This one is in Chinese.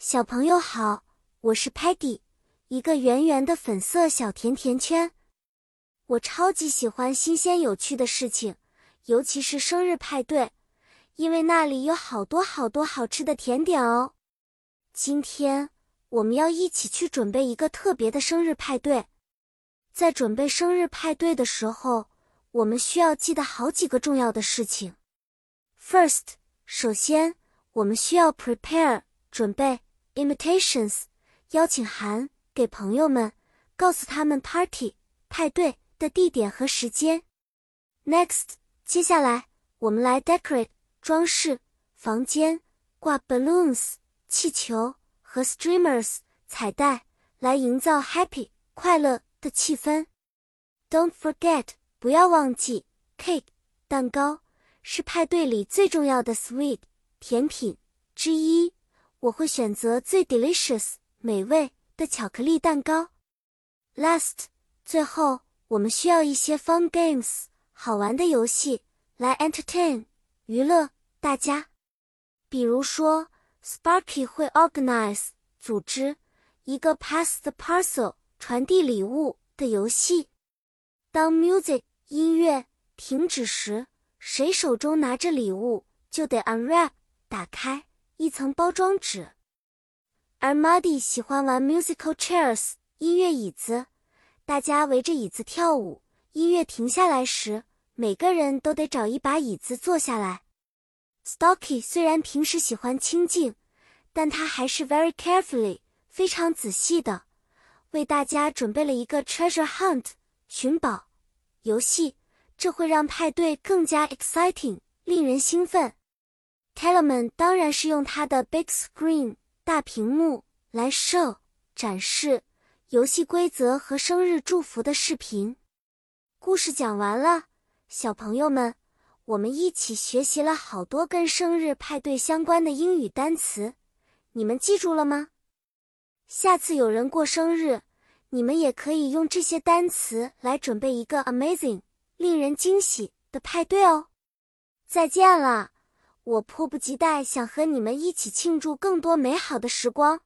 小朋友好，我是 Patty，一个圆圆的粉色小甜甜圈。我超级喜欢新鲜有趣的事情，尤其是生日派对，因为那里有好多好多好吃的甜点哦。今天我们要一起去准备一个特别的生日派对。在准备生日派对的时候，我们需要记得好几个重要的事情。First，首先我们需要 prepare 准备。Invitations，邀请函给朋友们，告诉他们 party 派对的地点和时间。Next，接下来我们来 decorate 装饰房间，挂 balloons 气球和 streamers 彩带，来营造 happy 快乐的气氛。Don't forget，不要忘记 cake 蛋糕是派对里最重要的 sweet 甜品之一。我会选择最 delicious 美味的巧克力蛋糕。Last，最后我们需要一些 fun games 好玩的游戏来 entertain 娱乐大家。比如说，Sparky 会 organize 组织一个 pass the parcel 传递礼物的游戏。当 music 音乐停止时，谁手中拿着礼物就得 unwrap 打开。一层包装纸，而 Muddy 喜欢玩 musical chairs 音乐椅子，大家围着椅子跳舞。音乐停下来时，每个人都得找一把椅子坐下来。Stocky 虽然平时喜欢清静，但他还是 very carefully 非常仔细的为大家准备了一个 treasure hunt 寻宝游戏，这会让派对更加 exciting 令人兴奋。Tellerman 当然是用他的 big screen 大屏幕来 show 展示游戏规则和生日祝福的视频。故事讲完了，小朋友们，我们一起学习了好多跟生日派对相关的英语单词，你们记住了吗？下次有人过生日，你们也可以用这些单词来准备一个 amazing 令人惊喜的派对哦。再见了。我迫不及待想和你们一起庆祝更多美好的时光。